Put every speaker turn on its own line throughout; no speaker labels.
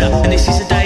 And this is the day.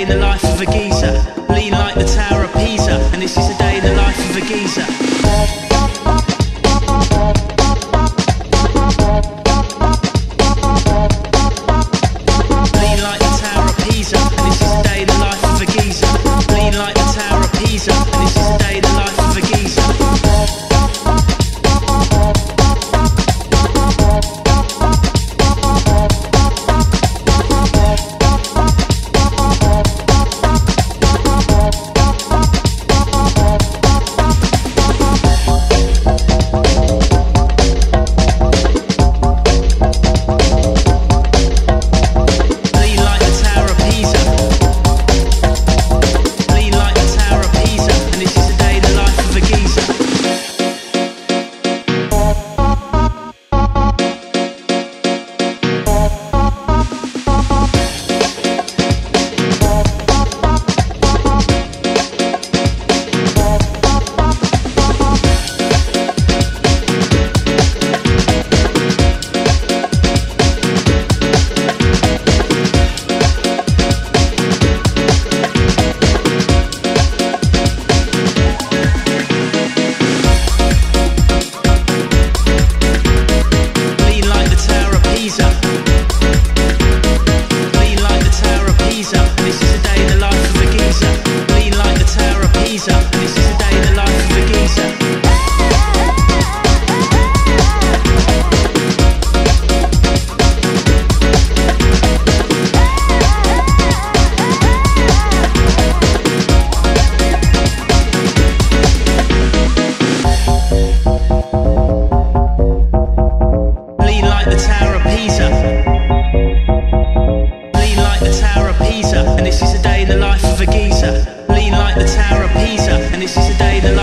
like the Tower of Pisa, and this is the day that.